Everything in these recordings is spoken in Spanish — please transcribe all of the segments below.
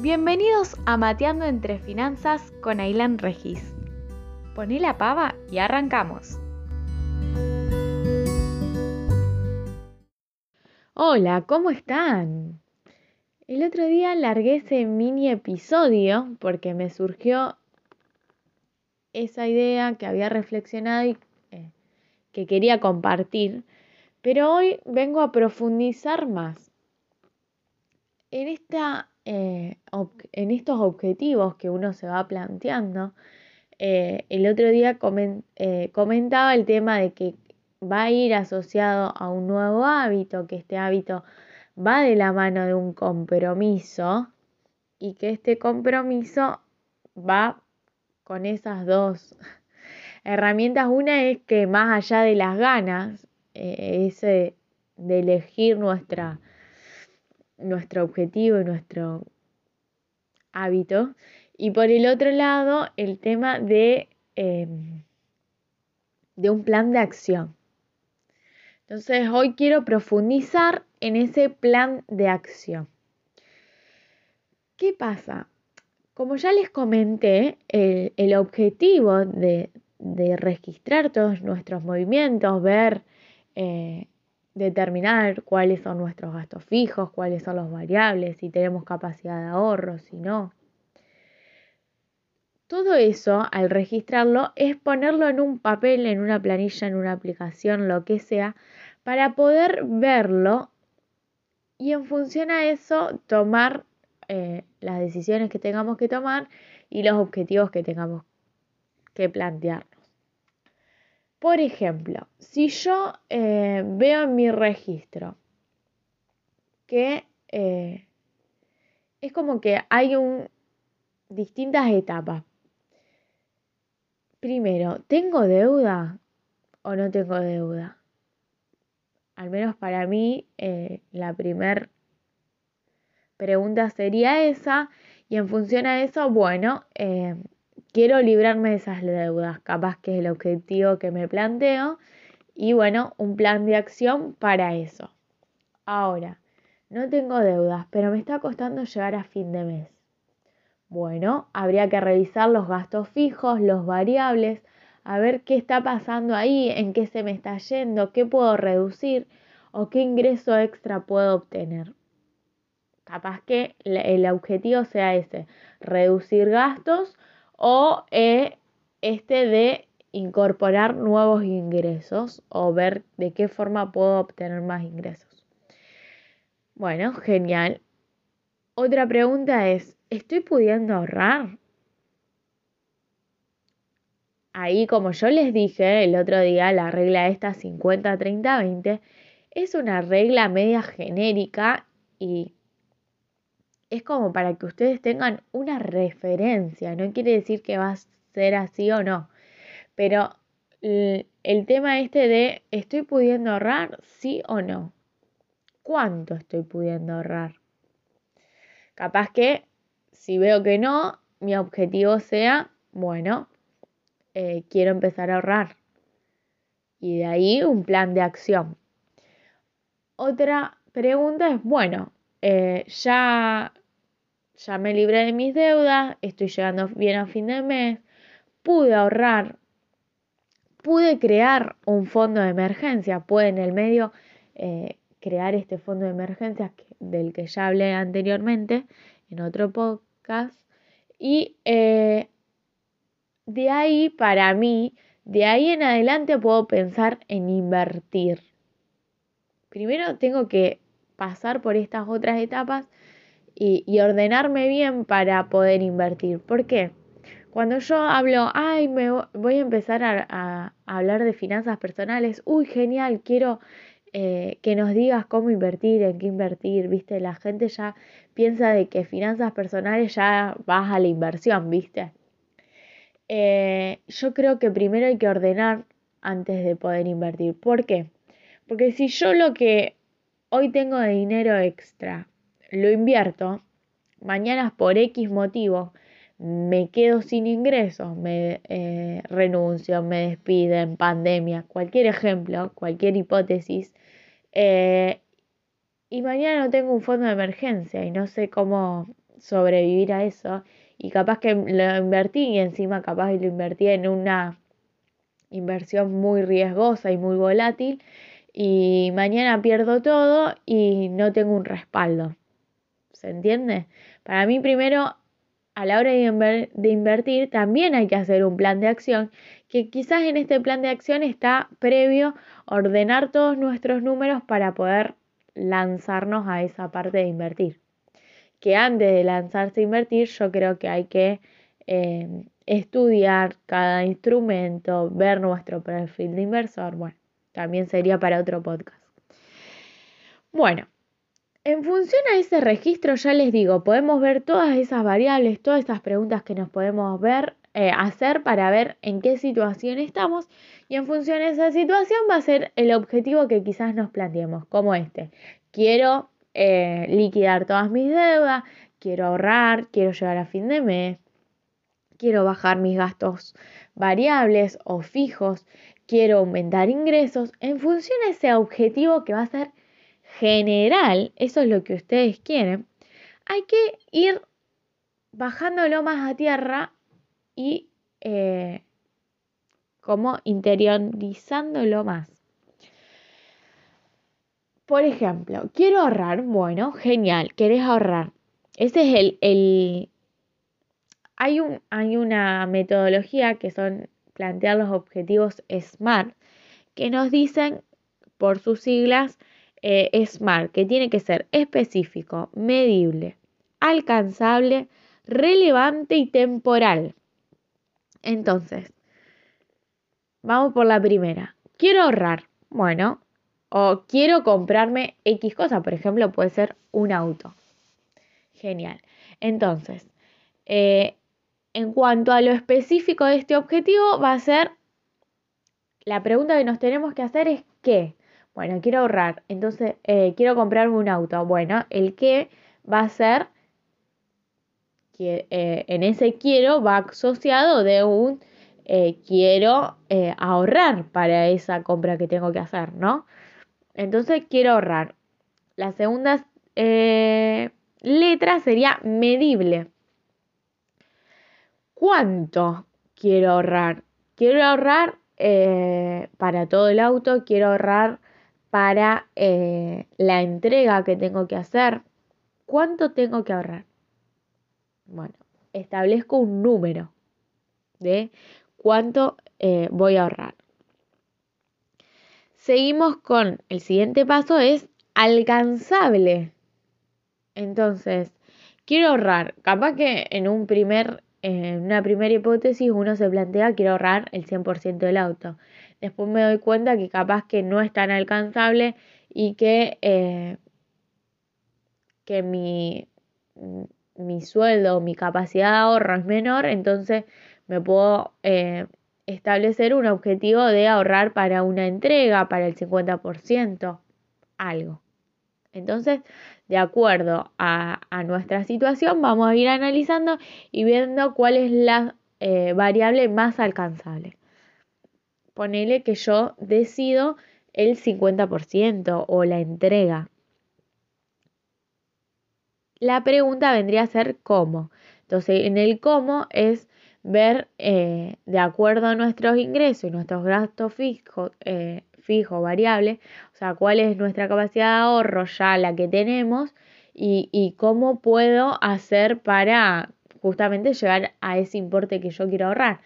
Bienvenidos a Mateando entre Finanzas con Ailan Regis. Poné la pava y arrancamos. Hola, ¿cómo están? El otro día largué ese mini episodio porque me surgió esa idea que había reflexionado y eh, que quería compartir, pero hoy vengo a profundizar más en esta eh, en estos objetivos que uno se va planteando, eh, el otro día eh, comentaba el tema de que va a ir asociado a un nuevo hábito, que este hábito va de la mano de un compromiso y que este compromiso va con esas dos herramientas. Una es que más allá de las ganas, ese de elegir nuestra nuestro objetivo y nuestro hábito. Y por el otro lado, el tema de, em, de un plan de acción. Entonces, hoy quiero profundizar en ese plan de acción. ¿Qué pasa? Como ya les comenté, el, objetivo de, registrar todos nuestros movimientos, ver eh, determinar cuáles son nuestros gastos fijos, cuáles son los variables, si tenemos capacidad de ahorro, si no. Todo eso, al registrarlo, es ponerlo en un papel, en una planilla, en una aplicación, lo que sea, para poder verlo y en función a eso tomar eh, las decisiones que tengamos que tomar y los objetivos que tengamos que plantear. Por ejemplo, si yo eh, veo en mi registro que eh, es como que hay un, distintas etapas. Primero, ¿tengo deuda o no tengo deuda? Al menos para mí, eh, la primera pregunta sería esa. Y en función a eso, bueno, quiero librarme de esas deudas, capaz que es el objetivo que me planteo y bueno, un plan de acción para eso. Ahora, no tengo deudas, pero me está costando llegar a fin de mes. Bueno, habría que revisar los gastos fijos, los variables, a ver qué está pasando ahí, en qué se me está yendo, qué puedo reducir o qué ingreso extra puedo obtener. Capaz que el objetivo sea ese, reducir gastos o eh, este de incorporar nuevos ingresos o ver de qué forma puedo obtener más ingresos. Bueno, genial. Otra pregunta es, ¿estoy pudiendo ahorrar? Ahí, como yo les dije el otro día, la regla esta 50-30-20 es una regla media genérica y es como para que ustedes tengan una referencia, no quiere decir que va a ser así o no, pero el tema este de ¿estoy pudiendo ahorrar? Sí o no. ¿Cuánto estoy pudiendo ahorrar? Capaz que si veo que no, mi objetivo sea, bueno, eh, quiero empezar a ahorrar. Y de ahí un plan de acción. Otra pregunta es, bueno, eh, ya, ya me libré de mis deudas, estoy llegando bien a fin de mes, pude ahorrar, pude crear un fondo de emergencia, pude en el medio eh, crear este fondo de emergencia del que ya hablé anteriormente en otro podcast. Y eh, de ahí, para mí, de ahí en adelante puedo pensar en invertir. Primero tengo que pasar por estas otras etapas y, ordenarme bien para poder invertir. ¿Por qué? Cuando yo hablo, ay, me voy a empezar a, hablar de finanzas personales, uy, genial, quiero eh, que nos digas cómo invertir, en qué invertir, viste, la gente ya piensa de que finanzas personales ya vas a la inversión, viste. Eh, yo creo que primero hay que ordenar antes de poder invertir. ¿Por qué? Porque si yo lo que hoy tengo de dinero extra, lo invierto, mañana por X motivo me quedo sin ingresos, me eh, renuncio, me despiden, pandemia, cualquier ejemplo, cualquier hipótesis, eh, y mañana no tengo un fondo de emergencia y no sé cómo, sobrevivir a eso y capaz que lo invertí y encima capaz lo invertí en una inversión muy riesgosa y muy volátil y mañana pierdo todo y no tengo un respaldo. ¿Se entiende? Para mí primero, a la hora de, de invertir, también hay que hacer un plan de acción, que quizás en este plan de acción está previo ordenar todos nuestros números para poder lanzarnos a esa parte de invertir. Que antes de lanzarse a invertir, yo creo que hay que eh, estudiar cada instrumento, ver nuestro perfil de inversor. Bueno, también sería para otro podcast. Bueno, en función a ese registro, ya les digo, podemos ver todas esas variables, todas esas preguntas que nos podemos ver, eh, hacer para ver en qué situación estamos y en función de esa situación va a ser el objetivo que quizás nos planteemos, como este. Quiero eh, liquidar todas mis deudas, quiero ahorrar, quiero llegar a fin de mes, quiero bajar mis gastos variables o fijos, quiero aumentar ingresos. En función a ese objetivo que va a ser general, eso es lo que ustedes quieren, hay que ir bajándolo más a tierra y eh, como interiorizándolo más. Por ejemplo, quiero ahorrar, bueno, genial, querés ahorrar. Ese es el, el... Hay, un, hay una metodología que son plantear los objetivos SMART, que nos dicen por sus siglas eh, SMART, que tiene que ser específico, medible, alcanzable, relevante y temporal. Entonces, vamos por la primera. Quiero ahorrar. Bueno, o quiero comprarme X cosa, por ejemplo, puede ser un auto. Genial. Entonces, eh, en cuanto a lo específico de este objetivo, va a ser, la pregunta que nos tenemos que hacer es ¿qué? Bueno, quiero ahorrar, entonces eh, quiero comprarme un auto. Bueno, el qué va a ser, que, eh, en ese quiero va asociado de un eh, quiero ahorrar para esa compra que tengo que hacer, ¿no? Entonces quiero ahorrar. La segunda letra sería medible. ¿Cuánto quiero ahorrar? Quiero ahorrar para todo el auto, quiero ahorrar para eh, la entrega que tengo que hacer. ¿Cuánto tengo que ahorrar? Bueno, establezco un número de cuánto eh, voy a ahorrar. Seguimos con el siguiente paso, es alcanzable. Entonces, quiero ahorrar. Capaz que en un primer, en una primera hipótesis uno se plantea quiero ahorrar el 100% del auto después me doy cuenta que capaz que no es tan alcanzable y que, eh, que mi, mi sueldo, mi capacidad de ahorro es menor, entonces me puedo eh, establecer un objetivo de ahorrar para una entrega, para el 50%, algo. Entonces, de acuerdo a, nuestra situación, vamos a ir analizando y viendo cuál es la eh, variable más alcanzable ponele que yo decido el 50% o la entrega. La pregunta vendría a ser cómo. Entonces, en el cómo es ver eh, de acuerdo a nuestros ingresos y nuestros gastos fijos, eh, fijo, variables, o sea, cuál es nuestra capacidad de ahorro ya la que tenemos y, y cómo puedo hacer para justamente llegar a ese importe que yo quiero ahorrar.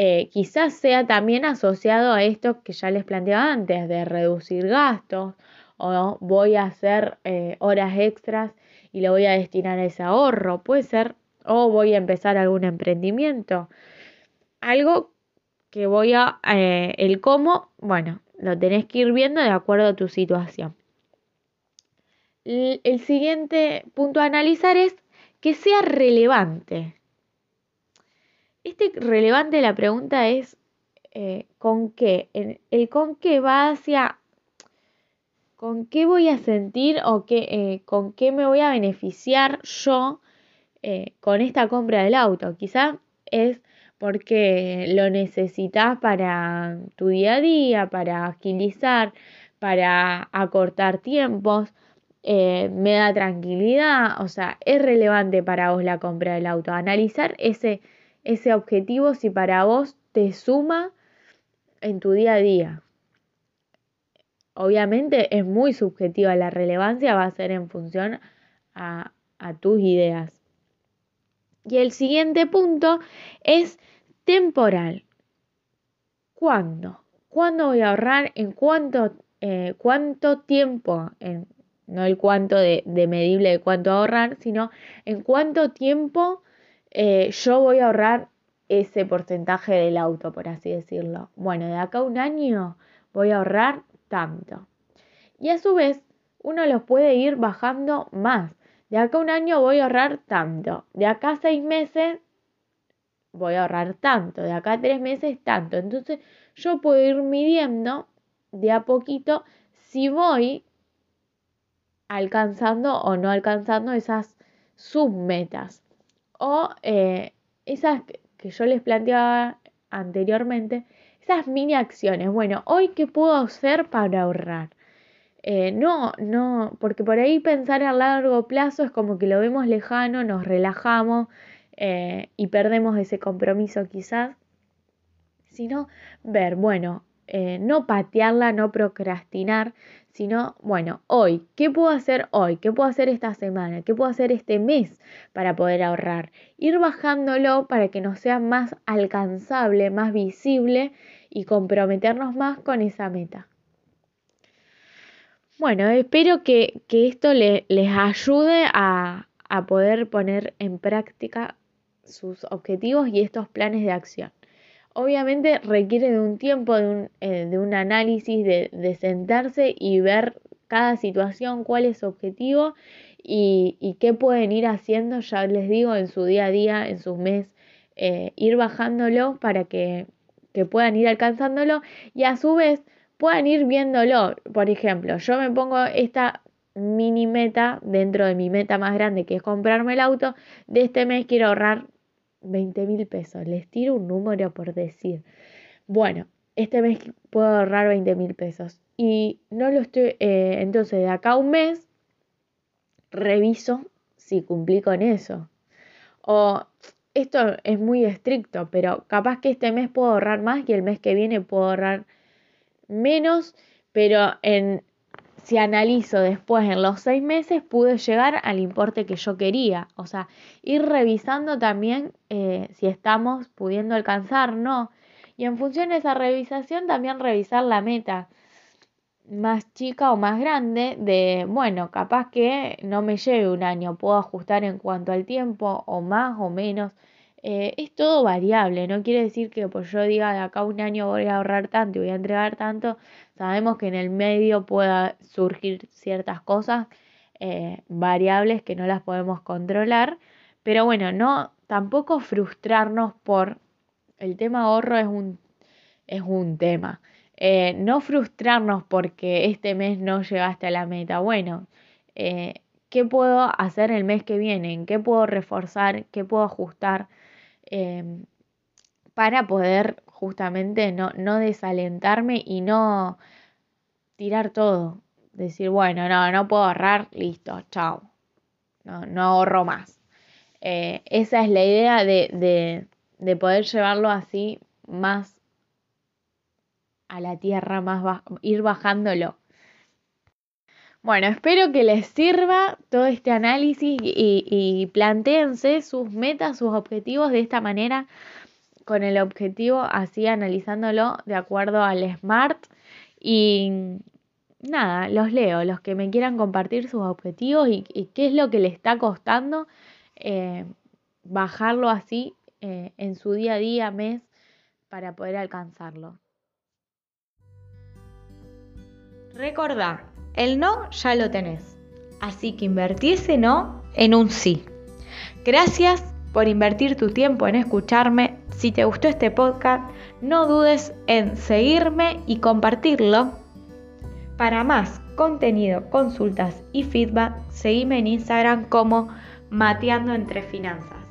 Eh, quizás sea también asociado a esto que ya les planteaba antes, de reducir gastos o voy a hacer eh, horas extras y lo voy a destinar a ese ahorro, puede ser, o voy a empezar algún emprendimiento. Algo que voy a, eh, el cómo, bueno, lo tenés que ir viendo de acuerdo a tu situación. el siguiente punto a analizar es que sea relevante. Este relevante la pregunta es eh, ¿con qué? El, con qué va hacia con qué voy a sentir o qué, eh, con qué me voy a beneficiar yo eh, con esta compra del auto. Quizá es porque lo necesitas para tu día a día, para agilizar, para acortar tiempos. me da tranquilidad, o sea, es relevante para vos la compra del auto. Analizar ese, ese objetivo si para vos te suma en tu día a día. Obviamente es muy subjetiva, la relevancia va a ser en función a, a tus ideas. Y el siguiente punto es temporal. ¿Cuándo? ¿Cuándo voy a ahorrar? ¿En cuánto, eh, cuánto tiempo? En, no el cuánto de, medible de cuánto ahorrar, sino en cuánto tiempo eh, yo voy a ahorrar ese porcentaje del auto, por así decirlo. Bueno, de acá a un año voy a ahorrar tanto. Y a su vez, uno los puede ir bajando más. De acá a un año voy a ahorrar tanto. De acá a seis meses voy a ahorrar tanto. De acá a tres meses tanto. Entonces yo puedo ir midiendo de a poquito si voy alcanzando o no alcanzando esas submetas. O eh, esas que yo les planteaba anteriormente, esas mini acciones. Bueno, hoy qué puedo hacer para ahorrar. Eh, no, no, porque por ahí pensar a largo plazo es como que lo vemos lejano, nos relajamos eh, y perdemos ese compromiso quizás, sino ver, bueno, eh, no patearla, no procrastinar, sino, bueno, hoy, ¿qué puedo hacer hoy? ¿Qué puedo hacer esta semana? ¿Qué puedo hacer este mes para poder ahorrar? Ir bajándolo para que nos sea más alcanzable, más visible y comprometernos más con esa meta. Bueno, espero que, esto les ayude a, poder poner en práctica sus objetivos y estos planes de acción. Obviamente requiere de un tiempo, de un, eh, análisis, de, sentarse y ver cada situación, cuál es su objetivo y, qué pueden ir haciendo, ya les digo, en su día a día, en sus meses, eh, ir bajándolo para que, que puedan ir alcanzándolo y a su vez puedan ir viéndolo. Por ejemplo, yo me pongo esta mini meta dentro de mi meta más grande que es comprarme el auto. De este mes quiero ahorrar 20 mil pesos. Les tiro un número por decir. Bueno, este mes puedo ahorrar 20 mil pesos. Y no lo estoy, eh, entonces de acá a un mes reviso si cumplí con eso. O esto es muy estricto, pero capaz que este mes puedo ahorrar más y el mes que viene puedo ahorrar menos, pero en, si analizo después en los seis meses pude llegar al importe que yo quería. O sea, ir revisando también eh, si estamos pudiendo alcanzar, no. Y en función de esa revisación también revisar la meta más chica o más grande de, bueno, capaz que no me lleve un año, puedo ajustar en cuanto al tiempo o más o menos. Eh, es todo variable, no quiere decir que pues yo diga de acá un año voy a ahorrar tanto y voy a entregar tanto. Sabemos que en el medio pueda surgir ciertas cosas eh, variables que no las podemos controlar, pero bueno, no tampoco frustrarnos por el tema ahorro es un, es un tema. Eh, no frustrarnos porque este mes no llegaste a la meta. Bueno, ¿qué puedo hacer el mes que viene? qué puedo reforzar? ¿Qué puedo ajustar? Para poder justamente no, no desalentarme y no tirar todo. Decir, bueno, no, no puedo ahorrar, listo, chao. No, no ahorro más. Eh, esa es la idea de, de, poder llevarlo así más a la tierra, más ir bajándolo. Bueno, espero que les sirva todo este análisis y, y planteense sus metas, sus objetivos de esta manera, con el objetivo así analizándolo de acuerdo al SMART. Y nada, los leo, los que me quieran compartir sus objetivos y, qué es lo que le está costando eh, bajarlo así eh, en su día a día, mes, para poder alcanzarlo. Recordá, el no ya lo tenés. Así que invertí ese no en un sí. Gracias por invertir tu tiempo en escucharme. Si te gustó este podcast, no dudes en seguirme y compartirlo. Para más contenido, consultas y feedback, seguime en Instagram como Mateando entre Finanzas.